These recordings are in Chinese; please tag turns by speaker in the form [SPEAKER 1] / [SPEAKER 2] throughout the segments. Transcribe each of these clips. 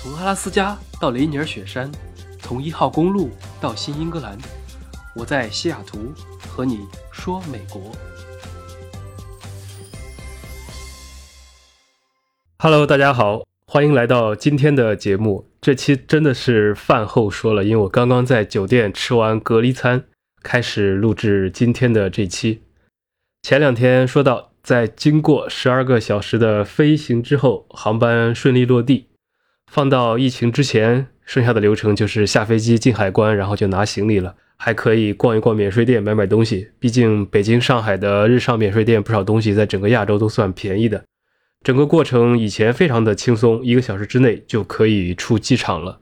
[SPEAKER 1] 从阿拉斯加到雷尼尔雪山，从一号公路到新英格兰，我在西雅图和你说美国。Hello，大家好，欢迎来到今天的节目。这期真的是饭后说了，因为我刚刚在酒店吃完隔离餐，开始录制今天的这期。前两天说到，在经过十二个小时的飞行之后，航班顺利落地。放到疫情之前，剩下的流程就是下飞机进海关，然后就拿行李了，还可以逛一逛免税店买买东西。毕竟北京、上海的日上免税店不少东西在整个亚洲都算便宜的。整个过程以前非常的轻松，一个小时之内就可以出机场了。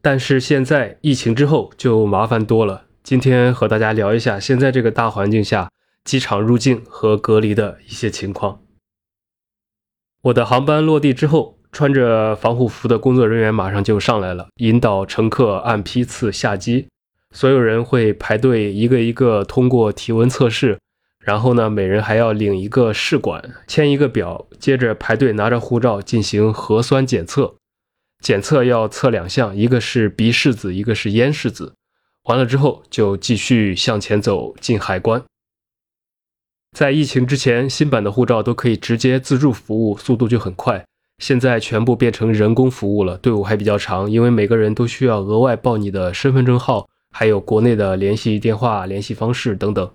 [SPEAKER 1] 但是现在疫情之后就麻烦多了。今天和大家聊一下现在这个大环境下机场入境和隔离的一些情况。我的航班落地之后。穿着防护服的工作人员马上就上来了，引导乘客按批次下机。所有人会排队一个一个通过体温测试，然后呢，每人还要领一个试管，签一个表，接着排队拿着护照进行核酸检测。检测要测两项，一个是鼻拭子，一个是咽拭子。完了之后就继续向前走进海关。在疫情之前，新版的护照都可以直接自助服务，速度就很快。现在全部变成人工服务了，队伍还比较长，因为每个人都需要额外报你的身份证号，还有国内的联系电话、联系方式等等。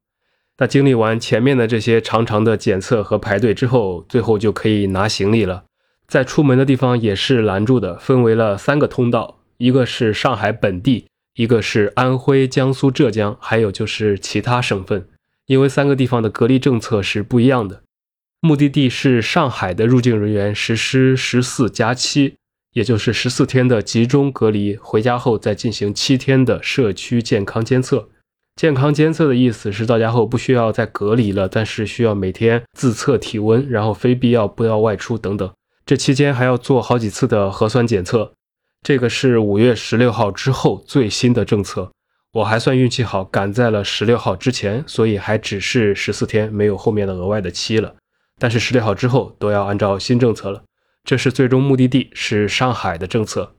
[SPEAKER 1] 那经历完前面的这些长长的检测和排队之后，最后就可以拿行李了。在出门的地方也是拦住的，分为了三个通道，一个是上海本地，一个是安徽、江苏、浙江，还有就是其他省份，因为三个地方的隔离政策是不一样的。目的地是上海的入境人员实施十四加七，也就是十四天的集中隔离，回家后再进行七天的社区健康监测。健康监测的意思是到家后不需要再隔离了，但是需要每天自测体温，然后非必要不要外出等等。这期间还要做好几次的核酸检测。这个是五月十六号之后最新的政策。我还算运气好，赶在了十六号之前，所以还只是十四天，没有后面的额外的期了。但是十六号之后都要按照新政策了，这是最终目的地是上海的政策。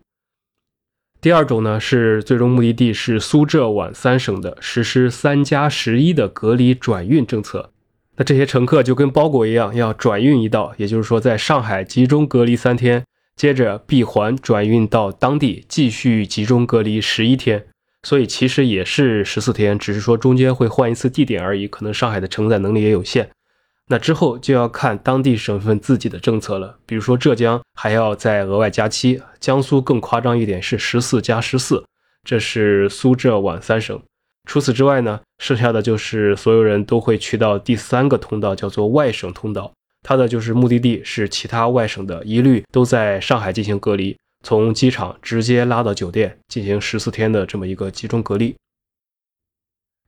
[SPEAKER 1] 第二种呢是最终目的地是苏浙皖三省的实施三加十一的隔离转运政策。那这些乘客就跟包裹一样，要转运一道，也就是说在上海集中隔离三天，接着闭环转运到当地继续集中隔离十一天。所以其实也是十四天，只是说中间会换一次地点而已，可能上海的承载能力也有限。那之后就要看当地省份自己的政策了，比如说浙江还要再额外加七，江苏更夸张一点是十四加十四，这是苏浙皖三省。除此之外呢，剩下的就是所有人都会去到第三个通道，叫做外省通道，它的就是目的地是其他外省的，一律都在上海进行隔离，从机场直接拉到酒店进行十四天的这么一个集中隔离。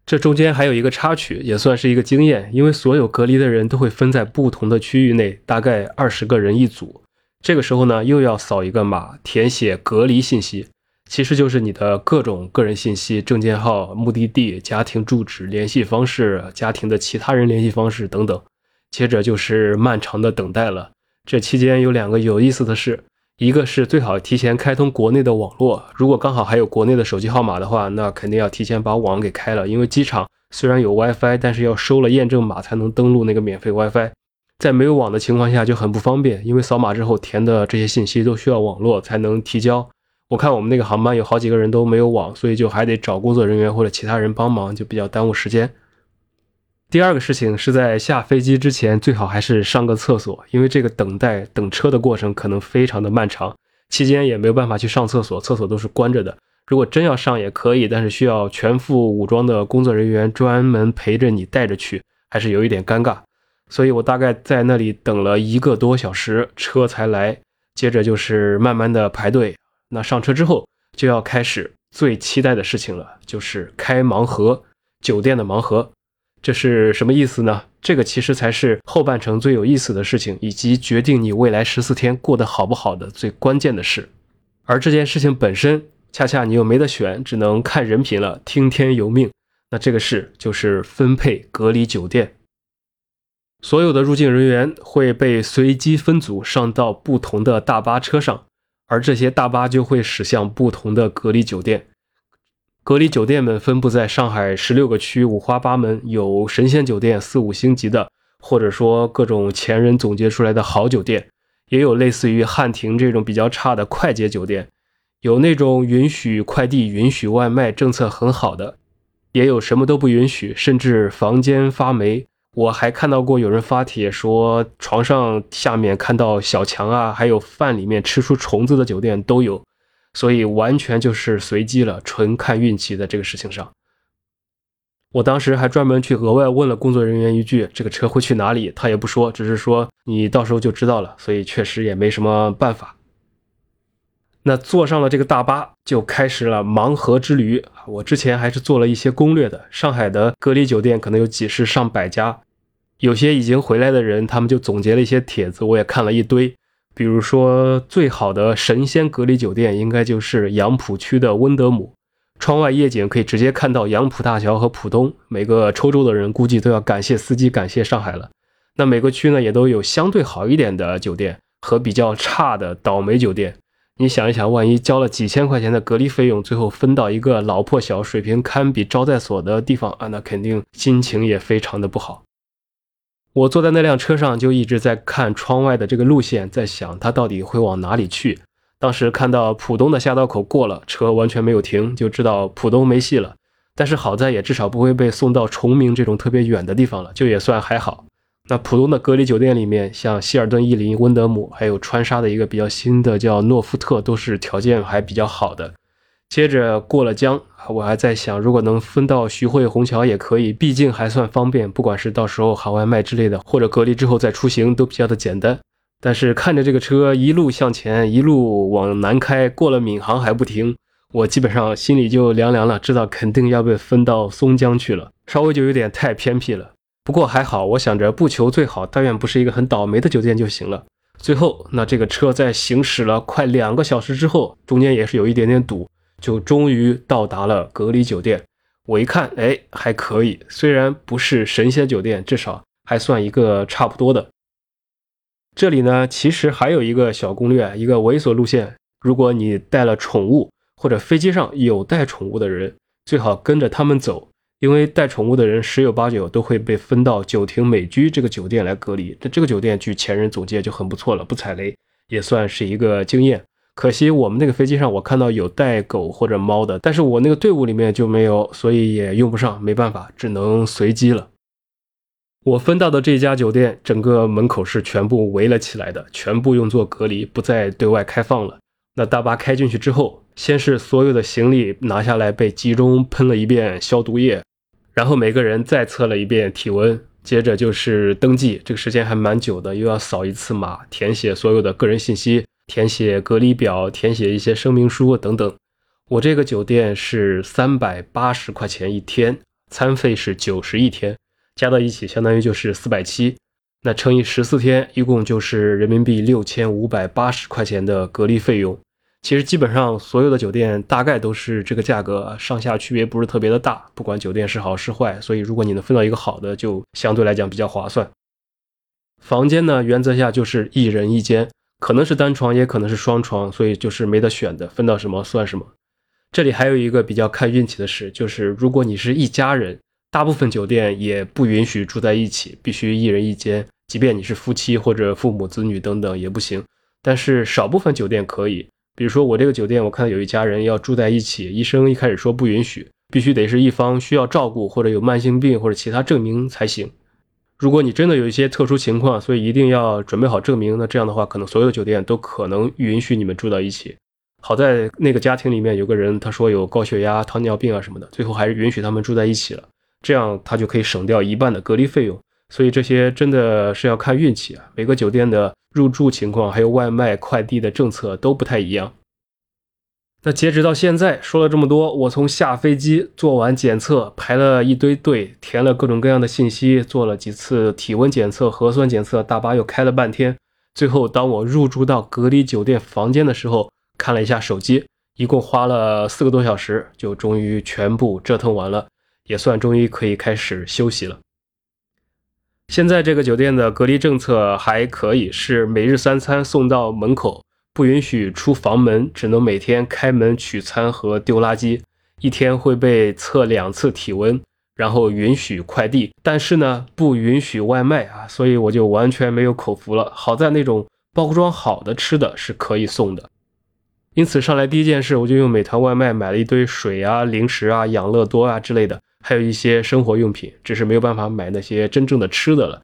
[SPEAKER 1] 这中间还有一个插曲，也算是一个经验，因为所有隔离的人都会分在不同的区域内，大概二十个人一组。这个时候呢，又要扫一个码，填写隔离信息，其实就是你的各种个人信息、证件号、目的地、家庭住址、联系方式、家庭的其他人联系方式等等。接着就是漫长的等待了。这期间有两个有意思的事。一个是最好提前开通国内的网络，如果刚好还有国内的手机号码的话，那肯定要提前把网给开了。因为机场虽然有 WiFi，但是要收了验证码才能登录那个免费 WiFi，在没有网的情况下就很不方便。因为扫码之后填的这些信息都需要网络才能提交。我看我们那个航班有好几个人都没有网，所以就还得找工作人员或者其他人帮忙，就比较耽误时间。第二个事情是在下飞机之前，最好还是上个厕所，因为这个等待等车的过程可能非常的漫长，期间也没有办法去上厕所，厕所都是关着的。如果真要上也可以，但是需要全副武装的工作人员专门陪着你带着去，还是有一点尴尬。所以我大概在那里等了一个多小时，车才来。接着就是慢慢的排队。那上车之后就要开始最期待的事情了，就是开盲盒，酒店的盲盒。这是什么意思呢？这个其实才是后半程最有意思的事情，以及决定你未来十四天过得好不好的最关键的事。而这件事情本身，恰恰你又没得选，只能看人品了，听天由命。那这个事就是分配隔离酒店。所有的入境人员会被随机分组上到不同的大巴车上，而这些大巴就会驶向不同的隔离酒店。隔离酒店们分布在上海十六个区，五花八门，有神仙酒店四五星级的，或者说各种前人总结出来的好酒店，也有类似于汉庭这种比较差的快捷酒店，有那种允许快递、允许外卖、政策很好的，也有什么都不允许，甚至房间发霉。我还看到过有人发帖说，床上下面看到小强啊，还有饭里面吃出虫子的酒店都有，所以完全就是随机了，纯看运气的这个事情上。我当时还专门去额外问了工作人员一句：“这个车会去哪里？”他也不说，只是说你到时候就知道了。所以确实也没什么办法。那坐上了这个大巴，就开始了盲盒之旅。我之前还是做了一些攻略的，上海的隔离酒店可能有几十上百家。有些已经回来的人，他们就总结了一些帖子，我也看了一堆。比如说，最好的神仙隔离酒店应该就是杨浦区的温德姆，窗外夜景可以直接看到杨浦大桥和浦东。每个抽中的人估计都要感谢司机，感谢上海了。那每个区呢，也都有相对好一点的酒店和比较差的倒霉酒店。你想一想，万一交了几千块钱的隔离费用，最后分到一个老破小、水平堪比招待所的地方啊，那肯定心情也非常的不好。我坐在那辆车上，就一直在看窗外的这个路线，在想它到底会往哪里去。当时看到浦东的下道口过了，车完全没有停，就知道浦东没戏了。但是好在也至少不会被送到崇明这种特别远的地方了，就也算还好。那浦东的隔离酒店里面，像希尔顿逸林、温德姆，还有川沙的一个比较新的叫诺富特，都是条件还比较好的。接着过了江，我还在想，如果能分到徐汇虹桥也可以，毕竟还算方便。不管是到时候喊外卖之类的，或者隔离之后再出行，都比较的简单。但是看着这个车一路向前，一路往南开，过了闵行还不停，我基本上心里就凉凉了，知道肯定要被分到松江去了，稍微就有点太偏僻了。不过还好，我想着不求最好，但愿不是一个很倒霉的酒店就行了。最后，那这个车在行驶了快两个小时之后，中间也是有一点点堵。就终于到达了隔离酒店，我一看，哎，还可以，虽然不是神仙酒店，至少还算一个差不多的。这里呢，其实还有一个小攻略，一个猥琐路线。如果你带了宠物，或者飞机上有带宠物的人，最好跟着他们走，因为带宠物的人十有八九都会被分到九亭美居这个酒店来隔离。这这个酒店据前人总结就很不错了，不踩雷，也算是一个经验。可惜我们那个飞机上，我看到有带狗或者猫的，但是我那个队伍里面就没有，所以也用不上，没办法，只能随机了。我分到的这家酒店，整个门口是全部围了起来的，全部用作隔离，不再对外开放了。那大巴开进去之后，先是所有的行李拿下来被集中喷了一遍消毒液，然后每个人再测了一遍体温，接着就是登记，这个时间还蛮久的，又要扫一次码，填写所有的个人信息。填写隔离表，填写一些声明书等等。我这个酒店是三百八十块钱一天，餐费是九十一天，加到一起相当于就是四百七。那乘以十四天，一共就是人民币六千五百八十块钱的隔离费用。其实基本上所有的酒店大概都是这个价格，上下区别不是特别的大。不管酒店是好是坏，所以如果你能分到一个好的，就相对来讲比较划算。房间呢，原则下就是一人一间。可能是单床，也可能是双床，所以就是没得选的，分到什么算什么。这里还有一个比较看运气的事，就是如果你是一家人，大部分酒店也不允许住在一起，必须一人一间，即便你是夫妻或者父母子女等等也不行。但是少部分酒店可以，比如说我这个酒店，我看到有一家人要住在一起，医生一开始说不允许，必须得是一方需要照顾或者有慢性病或者其他证明才行。如果你真的有一些特殊情况，所以一定要准备好证明，那这样的话，可能所有的酒店都可能允许你们住到一起。好在那个家庭里面有个人，他说有高血压、糖尿病啊什么的，最后还是允许他们住在一起了，这样他就可以省掉一半的隔离费用。所以这些真的是要看运气啊，每个酒店的入住情况还有外卖快递的政策都不太一样。那截止到现在，说了这么多，我从下飞机做完检测，排了一堆队，填了各种各样的信息，做了几次体温检测、核酸检测，大巴又开了半天。最后，当我入住到隔离酒店房间的时候，看了一下手机，一共花了四个多小时，就终于全部折腾完了，也算终于可以开始休息了。现在这个酒店的隔离政策还可以，是每日三餐送到门口。不允许出房门，只能每天开门取餐和丢垃圾，一天会被测两次体温，然后允许快递，但是呢不允许外卖啊，所以我就完全没有口福了。好在那种包装好的吃的是可以送的。因此上来第一件事，我就用美团外卖买了一堆水啊、零食啊、养乐多啊之类的，还有一些生活用品，只是没有办法买那些真正的吃的了。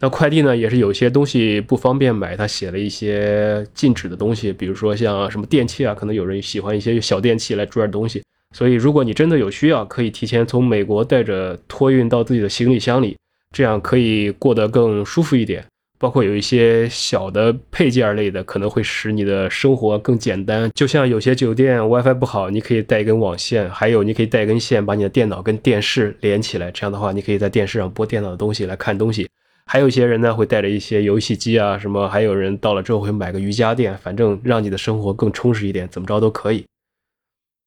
[SPEAKER 1] 那快递呢，也是有些东西不方便买，他写了一些禁止的东西，比如说像什么电器啊，可能有人喜欢一些小电器来装点东西。所以如果你真的有需要，可以提前从美国带着托运到自己的行李箱里，这样可以过得更舒服一点。包括有一些小的配件类的，可能会使你的生活更简单。就像有些酒店 WiFi 不好，你可以带一根网线，还有你可以带一根线把你的电脑跟电视连起来，这样的话你可以在电视上播电脑的东西来看东西。还有一些人呢会带着一些游戏机啊什么，还有人到了之后会买个瑜伽垫，反正让你的生活更充实一点，怎么着都可以。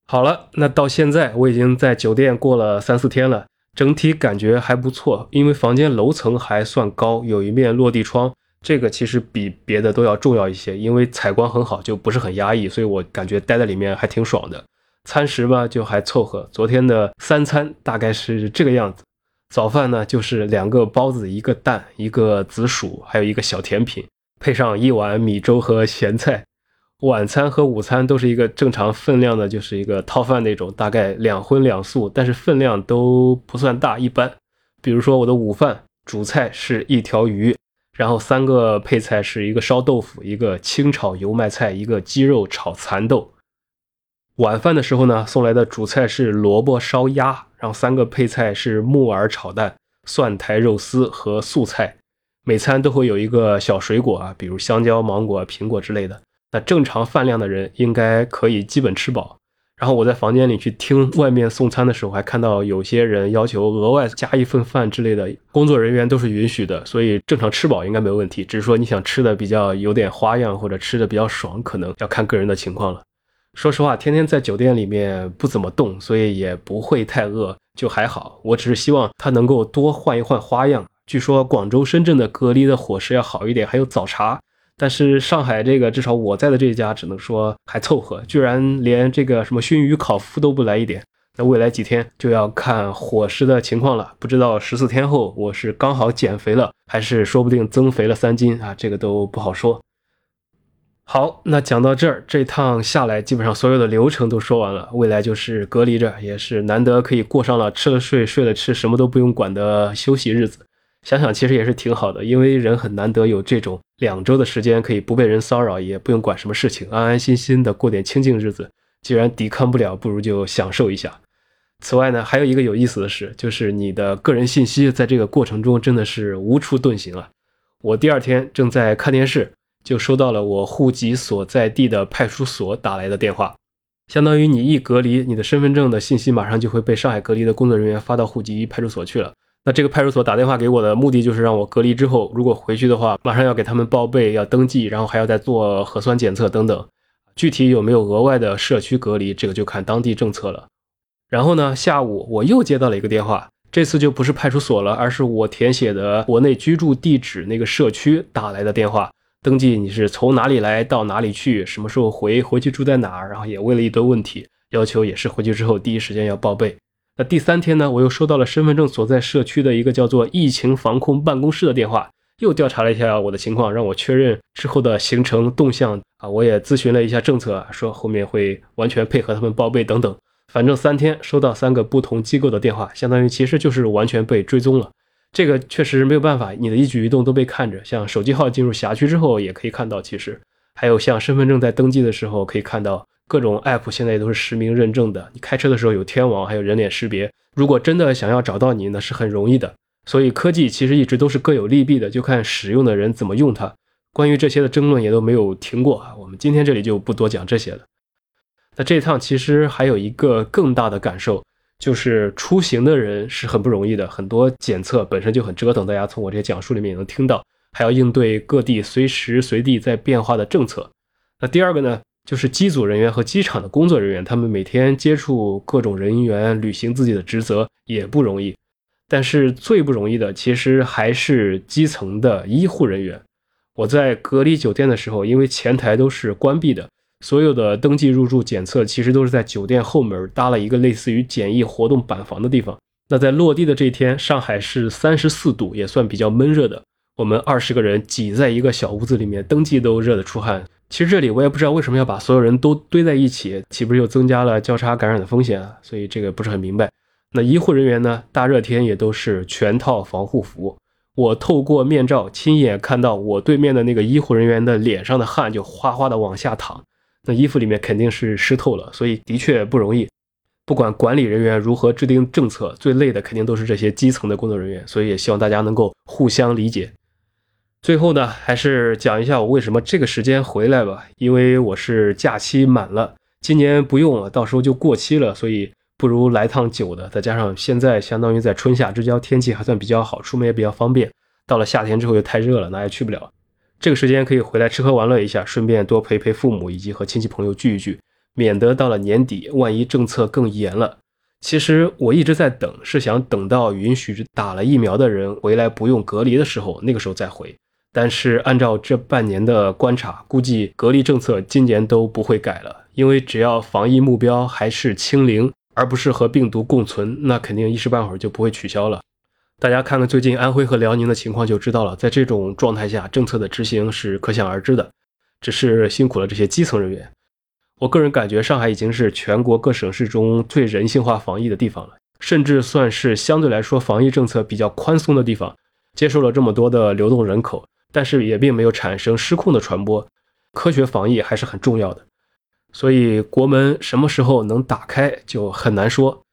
[SPEAKER 1] 好了，那到现在我已经在酒店过了三四天了。整体感觉还不错，因为房间楼层还算高，有一面落地窗，这个其实比别的都要重要一些，因为采光很好，就不是很压抑，所以我感觉待在里面还挺爽的。餐食吧就还凑合，昨天的三餐大概是这个样子。早饭呢就是两个包子，一个蛋，一个紫薯，还有一个小甜品，配上一碗米粥和咸菜。晚餐和午餐都是一个正常分量的，就是一个套饭那种，大概两荤两素，但是分量都不算大，一般。比如说我的午饭主菜是一条鱼，然后三个配菜是一个烧豆腐，一个清炒油麦菜，一个鸡肉炒蚕豆。晚饭的时候呢，送来的主菜是萝卜烧鸭，然后三个配菜是木耳炒蛋、蒜苔肉丝和素菜。每餐都会有一个小水果啊，比如香蕉、芒果、苹果之类的。那正常饭量的人应该可以基本吃饱。然后我在房间里去听外面送餐的时候，还看到有些人要求额外加一份饭之类的，工作人员都是允许的，所以正常吃饱应该没问题。只是说你想吃的比较有点花样，或者吃的比较爽，可能要看个人的情况了。说实话，天天在酒店里面不怎么动，所以也不会太饿，就还好。我只是希望他能够多换一换花样。据说广州、深圳的隔离的伙食要好一点，还有早茶。但是上海这个至少我在的这家只能说还凑合，居然连这个什么熏鱼烤麸都不来一点。那未来几天就要看伙食的情况了，不知道十四天后我是刚好减肥了，还是说不定增肥了三斤啊，这个都不好说。好，那讲到这儿，这趟下来基本上所有的流程都说完了，未来就是隔离着，也是难得可以过上了吃了睡，睡了吃，什么都不用管的休息日子。想想其实也是挺好的，因为人很难得有这种两周的时间可以不被人骚扰，也不用管什么事情，安安心心的过点清静日子。既然抵抗不了，不如就享受一下。此外呢，还有一个有意思的事，就是你的个人信息在这个过程中真的是无处遁形了。我第二天正在看电视，就收到了我户籍所在地的派出所打来的电话，相当于你一隔离，你的身份证的信息马上就会被上海隔离的工作人员发到户籍派出所去了。那这个派出所打电话给我的目的就是让我隔离之后，如果回去的话，马上要给他们报备，要登记，然后还要再做核酸检测等等。具体有没有额外的社区隔离，这个就看当地政策了。然后呢，下午我又接到了一个电话，这次就不是派出所了，而是我填写的国内居住地址那个社区打来的电话，登记你是从哪里来到哪里去，什么时候回，回去住在哪儿，然后也问了一堆问题，要求也是回去之后第一时间要报备。那第三天呢，我又收到了身份证所在社区的一个叫做疫情防控办公室的电话，又调查了一下我的情况，让我确认之后的行程动向啊。我也咨询了一下政策，说后面会完全配合他们报备等等。反正三天收到三个不同机构的电话，相当于其实就是完全被追踪了。这个确实没有办法，你的一举一动都被看着。像手机号进入辖区之后也可以看到，其实还有像身份证在登记的时候可以看到。各种 app 现在也都是实名认证的，你开车的时候有天网，还有人脸识别。如果真的想要找到你，那是很容易的。所以科技其实一直都是各有利弊的，就看使用的人怎么用它。关于这些的争论也都没有停过啊。我们今天这里就不多讲这些了。那这一趟其实还有一个更大的感受，就是出行的人是很不容易的，很多检测本身就很折腾。大家从我这些讲述里面也能听到，还要应对各地随时随地在变化的政策。那第二个呢？就是机组人员和机场的工作人员，他们每天接触各种人员，履行自己的职责也不容易。但是最不容易的，其实还是基层的医护人员。我在隔离酒店的时候，因为前台都是关闭的，所有的登记入住检测其实都是在酒店后门搭了一个类似于简易活动板房的地方。那在落地的这一天，上海是三十四度，也算比较闷热的。我们二十个人挤在一个小屋子里面，登记都热得出汗。其实这里我也不知道为什么要把所有人都堆在一起，岂不是又增加了交叉感染的风险啊？所以这个不是很明白。那医护人员呢？大热天也都是全套防护服。我透过面罩亲眼看到我对面的那个医护人员的脸上的汗就哗哗的往下淌，那衣服里面肯定是湿透了，所以的确不容易。不管管理人员如何制定政策，最累的肯定都是这些基层的工作人员，所以也希望大家能够互相理解。最后呢，还是讲一下我为什么这个时间回来吧，因为我是假期满了，今年不用了，到时候就过期了，所以不如来趟久的。再加上现在相当于在春夏之交，天气还算比较好，出门也比较方便。到了夏天之后又太热了，哪也去不了。这个时间可以回来吃喝玩乐一下，顺便多陪陪父母，以及和亲戚朋友聚一聚。免得到了年底，万一政策更严了。其实我一直在等，是想等到允许打了疫苗的人回来不用隔离的时候，那个时候再回。但是按照这半年的观察，估计隔离政策今年都不会改了，因为只要防疫目标还是清零，而不是和病毒共存，那肯定一时半会儿就不会取消了。大家看看最近安徽和辽宁的情况就知道了，在这种状态下，政策的执行是可想而知的，只是辛苦了这些基层人员。我个人感觉，上海已经是全国各省市中最人性化防疫的地方了，甚至算是相对来说防疫政策比较宽松的地方。接受了这么多的流动人口，但是也并没有产生失控的传播。科学防疫还是很重要的，所以国门什么时候能打开就很难说。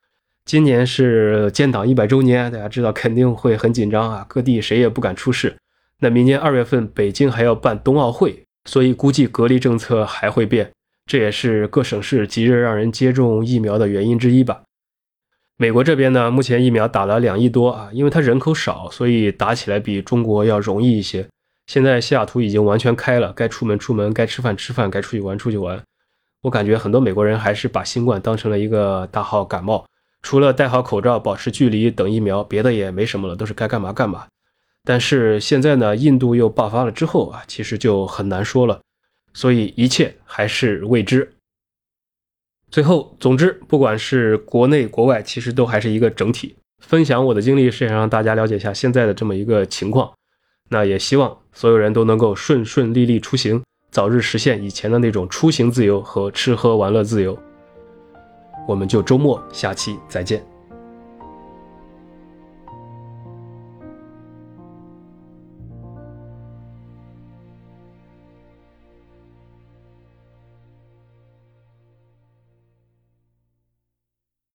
[SPEAKER 1] 今年是建党一百周年，大家知道肯定会很紧张啊，各地谁也不敢出事。那明年二月份北京还要办冬奥会，所以估计隔离政策还会变。这也是各省市急着让人接种疫苗的原因之一吧。美国这边呢，目前疫苗打了两亿多啊，因为它人口少，所以打起来比中国要容易一些。现在西雅图已经完全开了，该出门出门，该吃饭吃饭，该出去玩出去玩。我感觉很多美国人还是把新冠当成了一个大号感冒，除了戴好口罩、保持距离等疫苗，别的也没什么了，都是该干嘛干嘛。但是现在呢，印度又爆发了之后啊，其实就很难说了。所以一切还是未知。最后，总之，不管是国内国外，其实都还是一个整体。分享我的经历，是想让大家了解一下现在的这么一个情况。那也希望所有人都能够顺顺利利出行，早日实现以前的那种出行自由和吃喝玩乐自由。我们就周末下期再见。